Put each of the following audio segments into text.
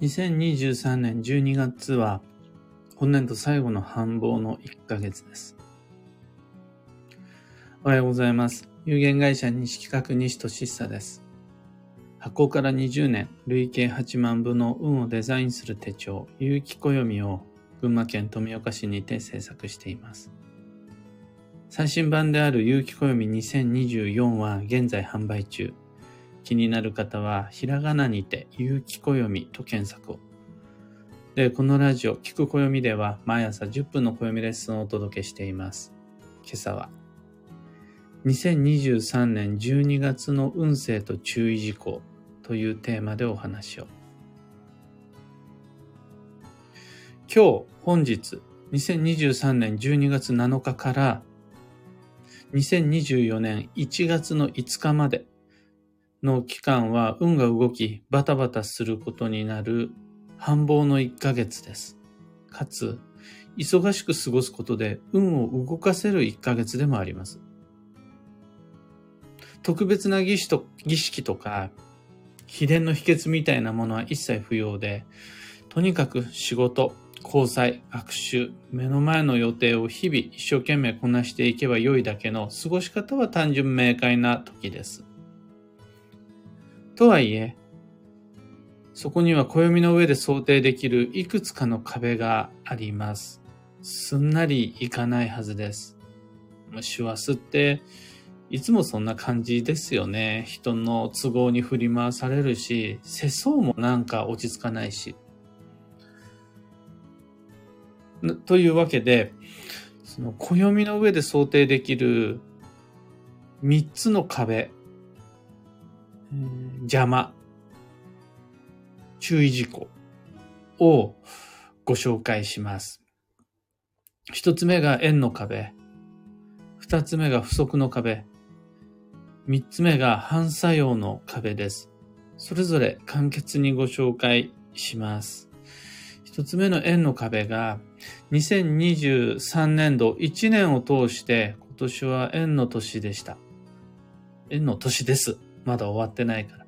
2023年12月は、本年度最後の繁忙の1ヶ月です。おはようございます。有限会社西企画西俊久です。発行から20年、累計8万部の運をデザインする手帳、有機暦を群馬県富岡市にて制作しています。最新版である有機暦2024は現在販売中。気になる方は、ひらがなにて、有機暦と検索を。で、このラジオ、聞く暦では、毎朝10分の暦レッスンをお届けしています。今朝は、2023年12月の運勢と注意事項というテーマでお話を。今日、本日、2023年12月7日から、2024年1月の5日までの期間は運が動きバタバタすることになる繁忙の1ヶ月です。かつ、忙しく過ごすことで運を動かせる1ヶ月でもあります。特別な儀式と儀式とか、秘伝の秘訣みたいなものは一切不要で、とにかく仕事、交際、学習、目の前の予定を日々一生懸命こなしていけば良いだけの過ごし方は単純明快な時です。とはいえ、そこには暦の上で想定できるいくつかの壁があります。すんなりいかないはずです。師走って、いつもそんな感じですよね。人の都合に振り回されるし、世相もなんか落ち着かないし。というわけで、その暦の上で想定できる三つの壁、邪魔、注意事項をご紹介します。一つ目が円の壁、二つ目が不足の壁、三つ目が反作用の壁です。それぞれ簡潔にご紹介します。一つ目の円の壁が2023年度1年を通して今年は円の年でした。円の年です。まだ終わってないから。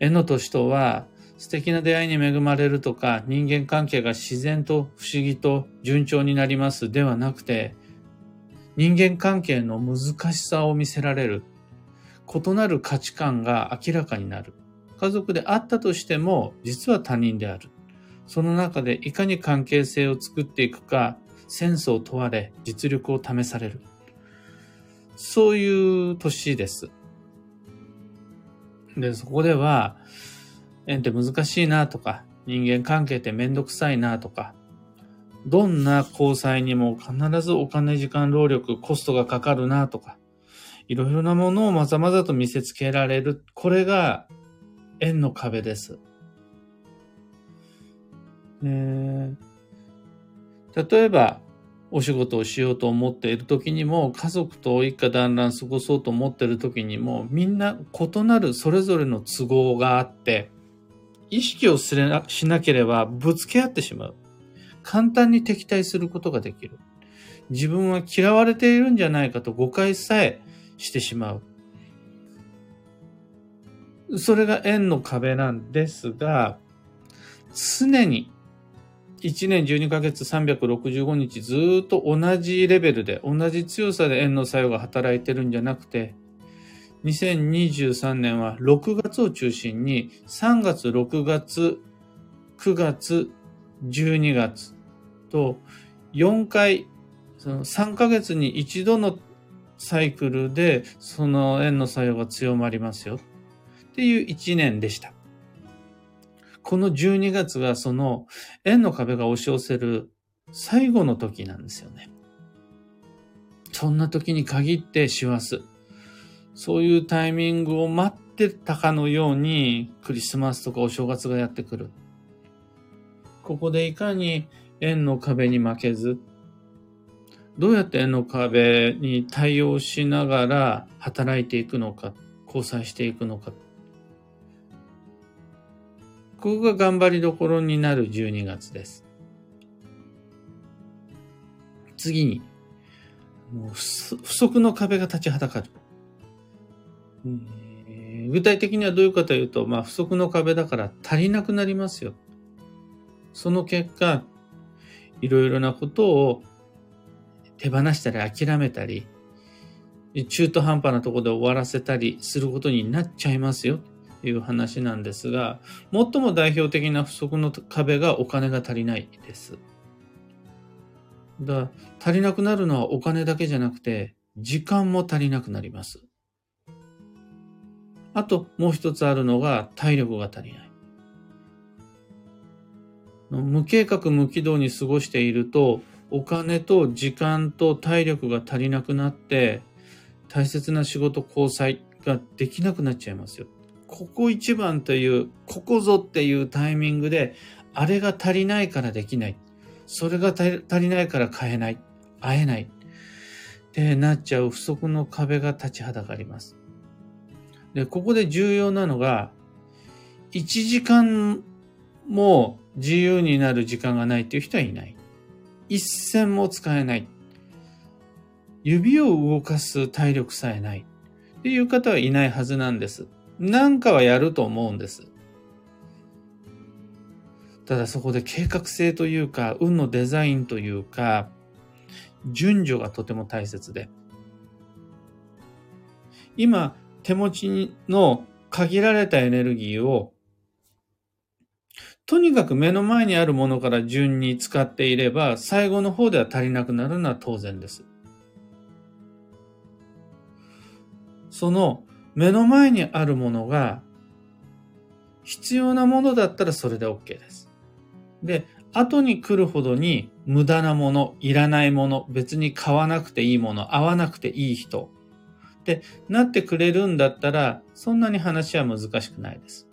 縁の年とは素敵な出会いに恵まれるとか人間関係が自然と不思議と順調になりますではなくて人間関係の難しさを見せられる異なる価値観が明らかになる。家族であったとしても実は他人である。その中でいかに関係性を作っていくかセンスを問われ実力を試される。そういう年です。で、そこでは、縁って難しいなとか、人間関係ってめんどくさいなとか、どんな交際にも必ずお金、時間、労力、コストがかかるなとか、いろいろなものをまざまざと見せつけられる。これが縁の壁です。えー、例えば、お仕事をしようと思っている時にも、家族と一家団らん過ごそうと思っている時にも、みんな異なるそれぞれの都合があって、意識をすれなしなければぶつけ合ってしまう。簡単に敵対することができる。自分は嫌われているんじゃないかと誤解さえしてしまう。それが縁の壁なんですが、常に1年12ヶ月365日ずっと同じレベルで、同じ強さで円の作用が働いてるんじゃなくて、2023年は6月を中心に3月、6月、9月、12月と4回、その3ヶ月に一度のサイクルでその円の作用が強まりますよっていう1年でした。この12月がその円の壁が押し寄せる最後の時なんですよね。そんな時に限って師走。そういうタイミングを待ってたかのようにクリスマスとかお正月がやってくる。ここでいかに円の壁に負けず、どうやって円の壁に対応しながら働いていくのか、交際していくのか。ここが頑張りどころになる12月です。次に、不足の壁が立ちはだかる。え具体的にはどういうかというと、まあ、不足の壁だから足りなくなりますよ。その結果、いろいろなことを手放したり諦めたり、中途半端なところで終わらせたりすることになっちゃいますよいう話なんですが、最も代表的な不足の壁がお金が足りないです。だ足りなくなるのはお金だけじゃなくて、時間も足りなくなります。あともう一つあるのが体力が足りない。無計画無軌道に過ごしていると、お金と時間と体力が足りなくなって、大切な仕事交際ができなくなっちゃいますよ。ここ一番という、ここぞっていうタイミングで、あれが足りないからできない。それが足りないから買えない。会えない。ってなっちゃう不足の壁が立ちはだかります。で、ここで重要なのが、1時間も自由になる時間がないっていう人はいない。一銭も使えない。指を動かす体力さえないっていう方はいないはずなんです。なんかはやると思うんです。ただそこで計画性というか、運のデザインというか、順序がとても大切で。今、手持ちの限られたエネルギーを、とにかく目の前にあるものから順に使っていれば、最後の方では足りなくなるのは当然です。その目の前にあるものが必要なものだったらそれで OK です。で、後に来るほどに無駄なもの、いらないもの、別に買わなくていいもの、合わなくていい人ってなってくれるんだったら、そんなに話は難しくないです。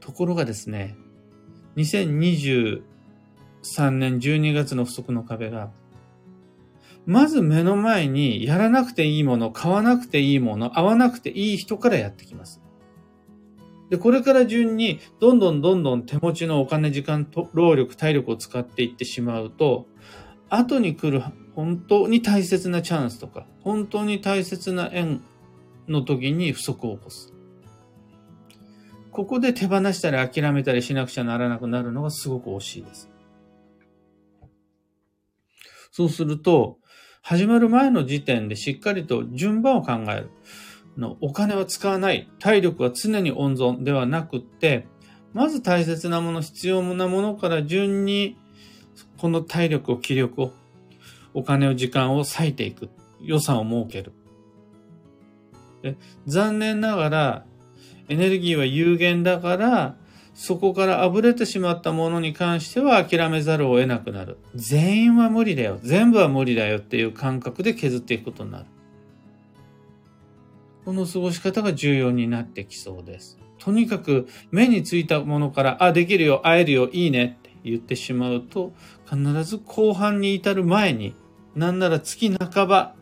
ところがですね、2023年12月の不足の壁がまず目の前にやらなくていいもの、買わなくていいもの、会わなくていい人からやってきます。で、これから順に、どんどんどんどん手持ちのお金、時間、労力、体力を使っていってしまうと、後に来る本当に大切なチャンスとか、本当に大切な縁の時に不足を起こす。ここで手放したり諦めたりしなくちゃならなくなるのがすごく惜しいです。そうすると、始まる前の時点でしっかりと順番を考える。のお金は使わない。体力は常に温存ではなくって、まず大切なもの、必要なものから順に、この体力を、気力を、お金を、時間を割いていく。予算を設ける。で残念ながら、エネルギーは有限だから、そこから溢れてしまったものに関しては諦めざるを得なくなる。全員は無理だよ。全部は無理だよっていう感覚で削っていくことになる。この過ごし方が重要になってきそうです。とにかく目についたものから、あ、できるよ、会えるよ、いいねって言ってしまうと、必ず後半に至る前に、なんなら月半ば、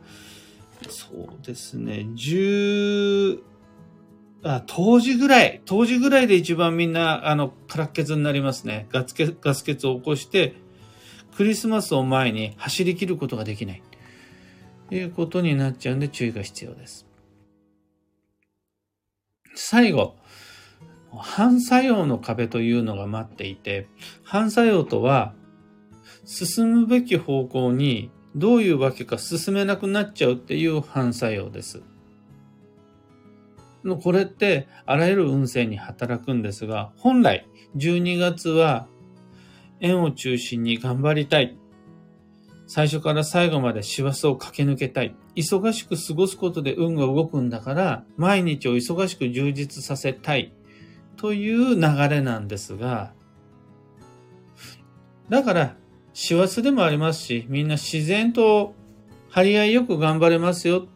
そうですね、10、あ、当時ぐらい、当時ぐらいで一番みんな、あの、空っ血になりますね。ガス欠、ガス欠を起こして、クリスマスを前に走り切ることができない。ということになっちゃうんで注意が必要です。最後、反作用の壁というのが待っていて、反作用とは、進むべき方向にどういうわけか進めなくなっちゃうっていう反作用です。これってあらゆる運勢に働くんですが、本来12月は円を中心に頑張りたい。最初から最後まで師走を駆け抜けたい。忙しく過ごすことで運が動くんだから、毎日を忙しく充実させたい。という流れなんですが、だから、師走でもありますし、みんな自然と張り合いよく頑張れますよ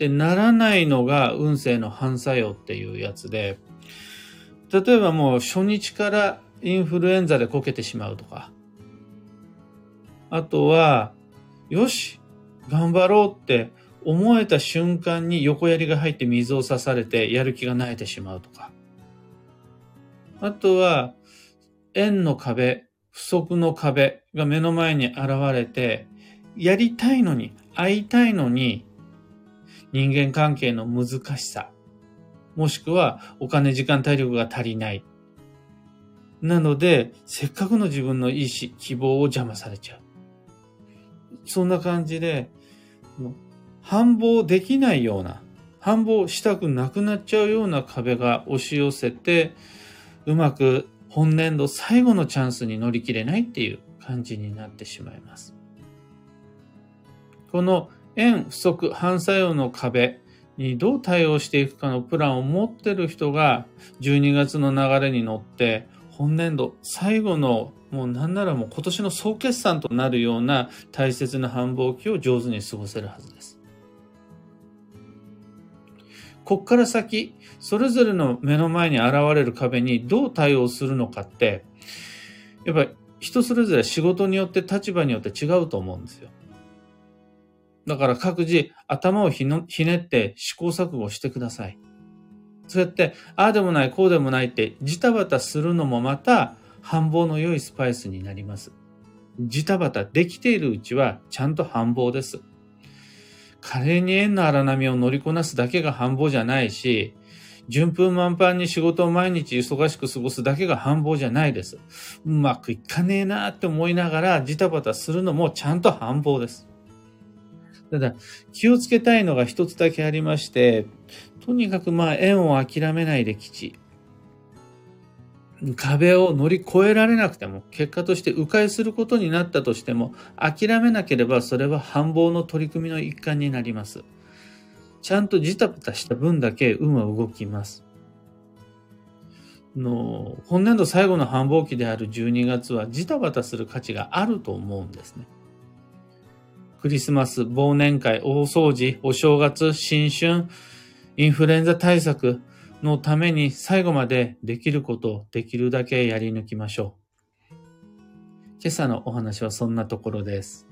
ってならないのが運勢の反作用っていうやつで、例えばもう初日からインフルエンザでこけてしまうとか、あとは、よし、頑張ろうって思えた瞬間に横槍が入って水を刺されてやる気が萎えてしまうとか。あとは、円の壁、不足の壁が目の前に現れて、やりたいのに、会いたいのに、人間関係の難しさ、もしくはお金、時間、体力が足りない。なので、せっかくの自分の意志、希望を邪魔されちゃう。そんな感じで、反抗できないような、反抗したくなくなっちゃうような壁が押し寄せて、うまく本年度最後のチャンスに乗り切れないっていう感じになってしまいます。この円不足反作用の壁にどう対応していくかのプランを持ってる人が12月の流れに乗って本年度最後のもうなんならもう今年の総決算となるような大切な繁忙期を上手に過ごせるはずです。こっから先、それぞれの目の前に現れる壁にどう対応するのかって、やっぱり人それぞれ仕事によって立場によって違うと思うんですよ。だから各自頭をひねって試行錯誤してください。そうやって、ああでもない、こうでもないってジタバタするのもまた繁忙の良いスパイスになります。ジタバタできているうちはちゃんと繁忙です。華麗に縁の荒波を乗りこなすだけが繁忙じゃないし、順風満帆に仕事を毎日忙しく過ごすだけが繁忙じゃないです。うまくいかねえなって思いながらジタバタするのもちゃんと繁忙です。ただ、気をつけたいのが一つだけありまして、とにかくまあ縁を諦めないで基地。壁を乗り越えられなくても、結果として迂回することになったとしても、諦めなければそれは繁忙の取り組みの一環になります。ちゃんとジタバタした分だけ運は動きます。の本年度最後の繁忙期である12月はジタバタする価値があると思うんですね。クリスマス、忘年会、大掃除、お正月、新春、インフルエンザ対策のために最後までできることをできるだけやり抜きましょう。今朝のお話はそんなところです。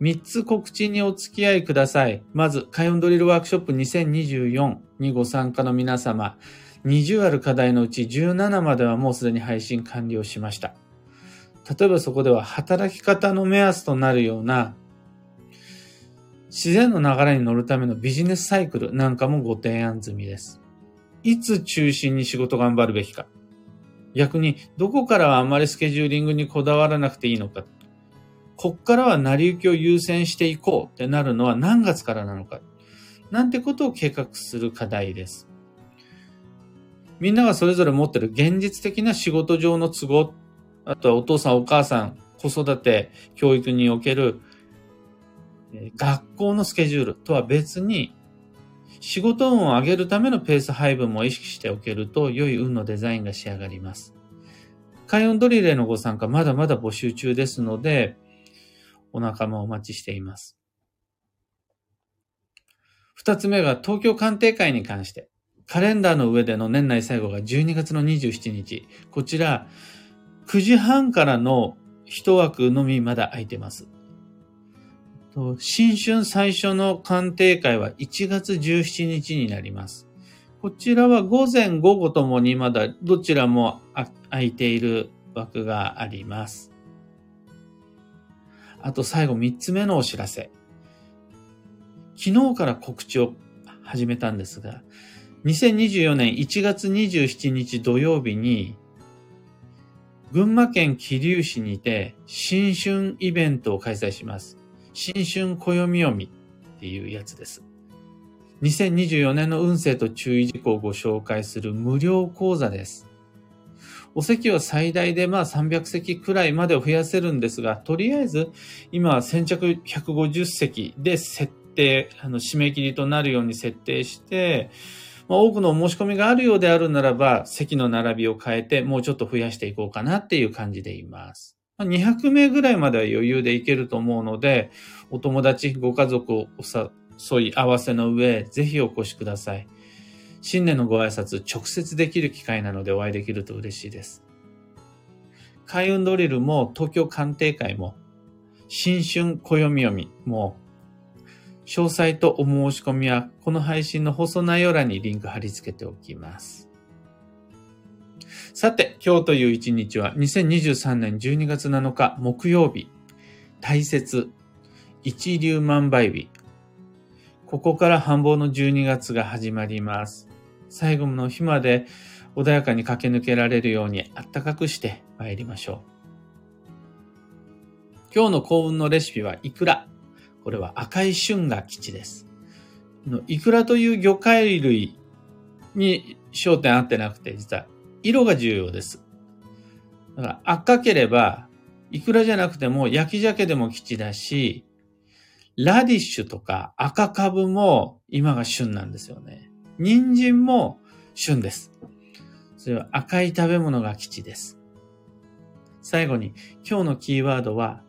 3つ告知にお付き合いください。まず、カヨンドリルワークショップ2024にご参加の皆様、20ある課題のうち17まではもうすでに配信完了しました。例えばそこでは働き方の目安となるような自然の流れに乗るためのビジネスサイクルなんかもご提案済みです。いつ中心に仕事頑張るべきか。逆に、どこからはあまりスケジューリングにこだわらなくていいのか。こっからは成り行きを優先していこうってなるのは何月からなのか。なんてことを計画する課題です。みんながそれぞれ持ってる現実的な仕事上の都合、あとはお父さんお母さん、子育て、教育における学校のスケジュールとは別に、仕事運を上げるためのペース配分も意識しておけると、良い運のデザインが仕上がります。開運ドリレーのご参加、まだまだ募集中ですので、お仲間をお待ちしています。二つ目が東京鑑定会に関して。カレンダーの上での年内最後が12月の27日。こちら、9時半からの一枠のみまだ空いてます。と新春最初の鑑定会は1月17日になります。こちらは午前午後ともにまだどちらも空いている枠があります。あと最後3つ目のお知らせ。昨日から告知を始めたんですが、2024年1月27日土曜日に、群馬県桐生市にて新春イベントを開催します。新春暦読みっていうやつです。2024年の運勢と注意事項をご紹介する無料講座です。お席は最大でまあ300席くらいまでを増やせるんですが、とりあえず今は先着150席で設定、あの締め切りとなるように設定して、まあ、多くの申し込みがあるようであるならば、席の並びを変えてもうちょっと増やしていこうかなっていう感じでいます。200名ぐらいまでは余裕でいけると思うので、お友達、ご家族をお誘い合わせの上、ぜひお越しください。新年のご挨拶、直接できる機会なのでお会いできると嬉しいです。開運ドリルも東京鑑定会も、新春暦読みも、詳細とお申し込みは、この配信の放送内容欄にリンク貼り付けておきます。さて、今日という一日は2023年12月7日木曜日、大切、一粒万倍日。ここから繁忙の12月が始まります。最後の日まで穏やかに駆け抜けられるようにあったかくして参りましょう。今日の幸運のレシピはイクラ。これは赤い春が基地です。イクラという魚介類に焦点合ってなくて、実は色が重要です。だから赤ければ、イクラじゃなくても焼き鮭でも基地だし、ラディッシュとか赤カブも今が旬なんですよね。人参も旬です。それは赤い食べ物が基地です。最後に今日のキーワードは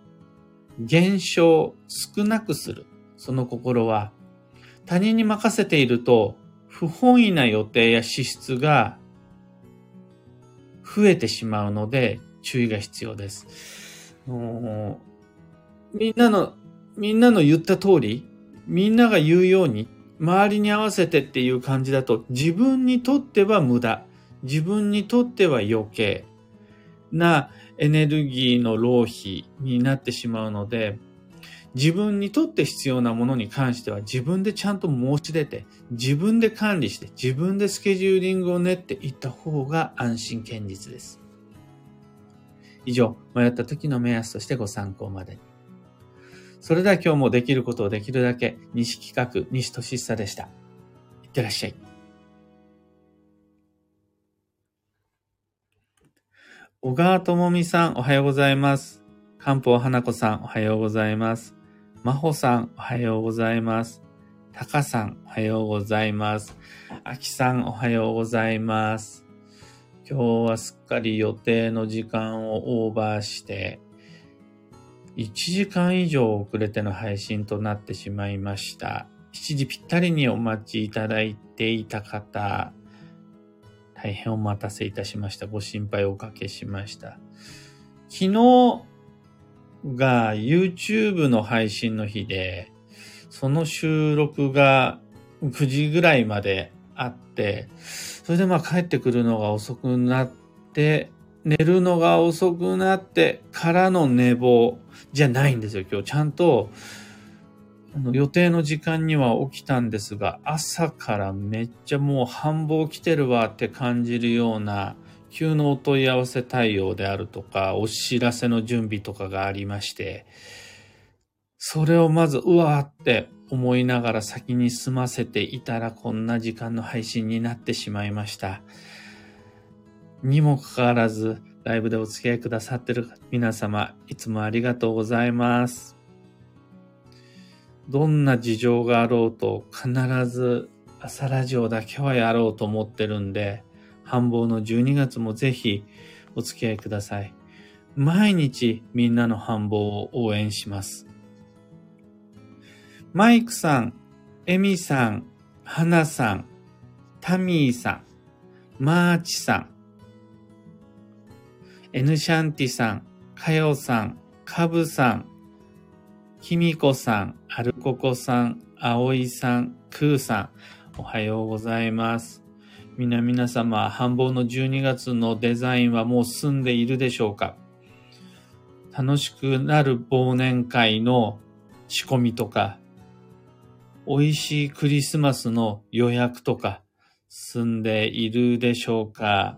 減少、少なくする。その心は他人に任せていると不本意な予定や支出が増えてしまうので注意が必要です。みんなの、みんなの言った通り、みんなが言うように、周りに合わせてっていう感じだと、自分にとっては無駄、自分にとっては余計なエネルギーの浪費になってしまうので、自分にとって必要なものに関しては自分でちゃんと申し出て、自分で管理して、自分でスケジューリングを練っていった方が安心堅実です。以上、迷った時の目安としてご参考までに。それでは今日もできることをできるだけ、西企画、西俊久でした。いってらっしゃい。小川智美さん、おはようございます。漢方花子さん、おはようございます。真帆さん、おはようございます。タカさん、おはようございます。アキさん、おはようございます。今日はすっかり予定の時間をオーバーして、1時間以上遅れての配信となってしまいました。7時ぴったりにお待ちいただいていた方、大変お待たせいたしました。ご心配おかけしました。昨日が YouTube の配信の日で、その収録が9時ぐらいまであって、それでまあ帰ってくるのが遅くなって、寝るのが遅くなってからの寝坊じゃないんですよ。今日ちゃんと予定の時間には起きたんですが、朝からめっちゃもう繁忙来てるわって感じるような急のお問い合わせ対応であるとか、お知らせの準備とかがありまして、それをまず、うわーって思いながら先に済ませていたらこんな時間の配信になってしまいました。にもかかわらず、ライブでお付き合いくださってる皆様、いつもありがとうございます。どんな事情があろうと、必ず朝ラジオだけはやろうと思ってるんで、繁忙の12月もぜひお付き合いください。毎日みんなの繁忙を応援します。マイクさん、エミさん、ハナさん、タミーさん、マーチさん、エヌシャンティさん、カヨさん、カブさん、キミコさん、アルココさん、アオイさん、クーさん、おはようございます。皆皆様、繁忙の12月のデザインはもう済んでいるでしょうか？楽しくなる忘年会の仕込みとか、美味しいクリスマスの予約とか済んでいるでしょうか？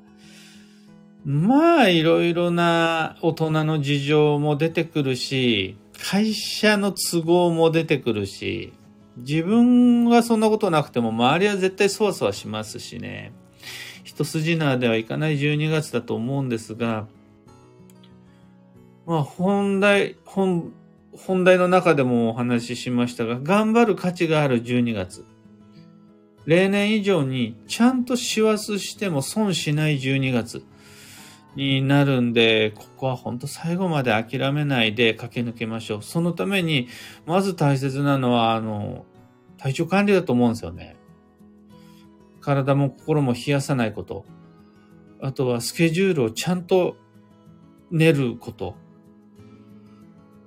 まあ、いろいろな大人の事情も出てくるし、会社の都合も出てくるし、自分はそんなことなくても周りは絶対そわそわしますしね。一筋縄ではいかない12月だと思うんですが、まあ本題、本、本題の中でもお話ししましたが、頑張る価値がある12月。例年以上にちゃんと師走しても損しない12月になるんで、ここは本当最後まで諦めないで駆け抜けましょう。そのために、まず大切なのは、あの、体調管理だと思うんですよね。体も心も冷やさないこと。あとはスケジュールをちゃんと練ること。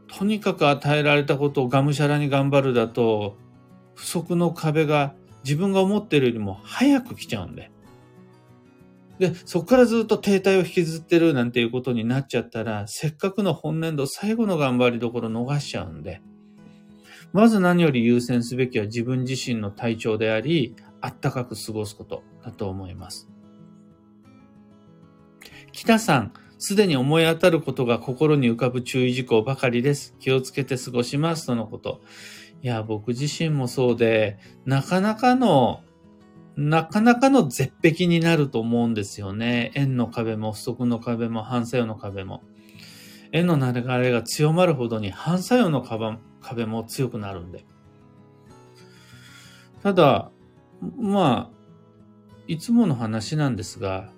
とにかく与えられたことをがむしゃらに頑張るだと、不足の壁が自分が思ってるよりも早く来ちゃうんで。で、そこからずっと停滞を引きずってるなんていうことになっちゃったら、せっかくの本年度最後の頑張りどころ逃しちゃうんで、まず何より優先すべきは自分自身の体調であり、あったかく過ごすことだと思います。北さん、すでに思い当たることが心に浮かぶ注意事項ばかりです。気をつけて過ごします。とのこと。いや、僕自身もそうで、なかなかの、なかなかの絶壁になると思うんですよね。円の壁も不足の壁も反作用の壁も。円の流れが強まるほどに反作用の壁も強くなるんで。ただ、まあ、いつもの話なんですが、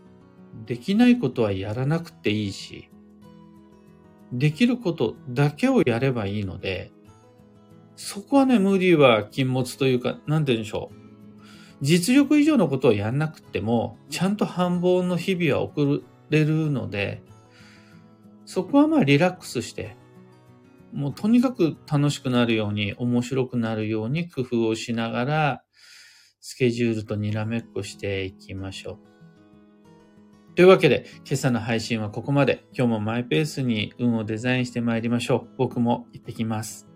できないことはやらなくていいし、できることだけをやればいいので、そこはね、ムーディーは禁物というか、なんて言うんでしょう。実力以上のことをやんなくても、ちゃんと繁忙の日々は送れるので、そこはまあリラックスして、もうとにかく楽しくなるように、面白くなるように工夫をしながら、スケジュールとにらめっこしていきましょう。というわけで、今朝の配信はここまで。今日もマイペースに運をデザインしてまいりましょう。僕も行ってきます。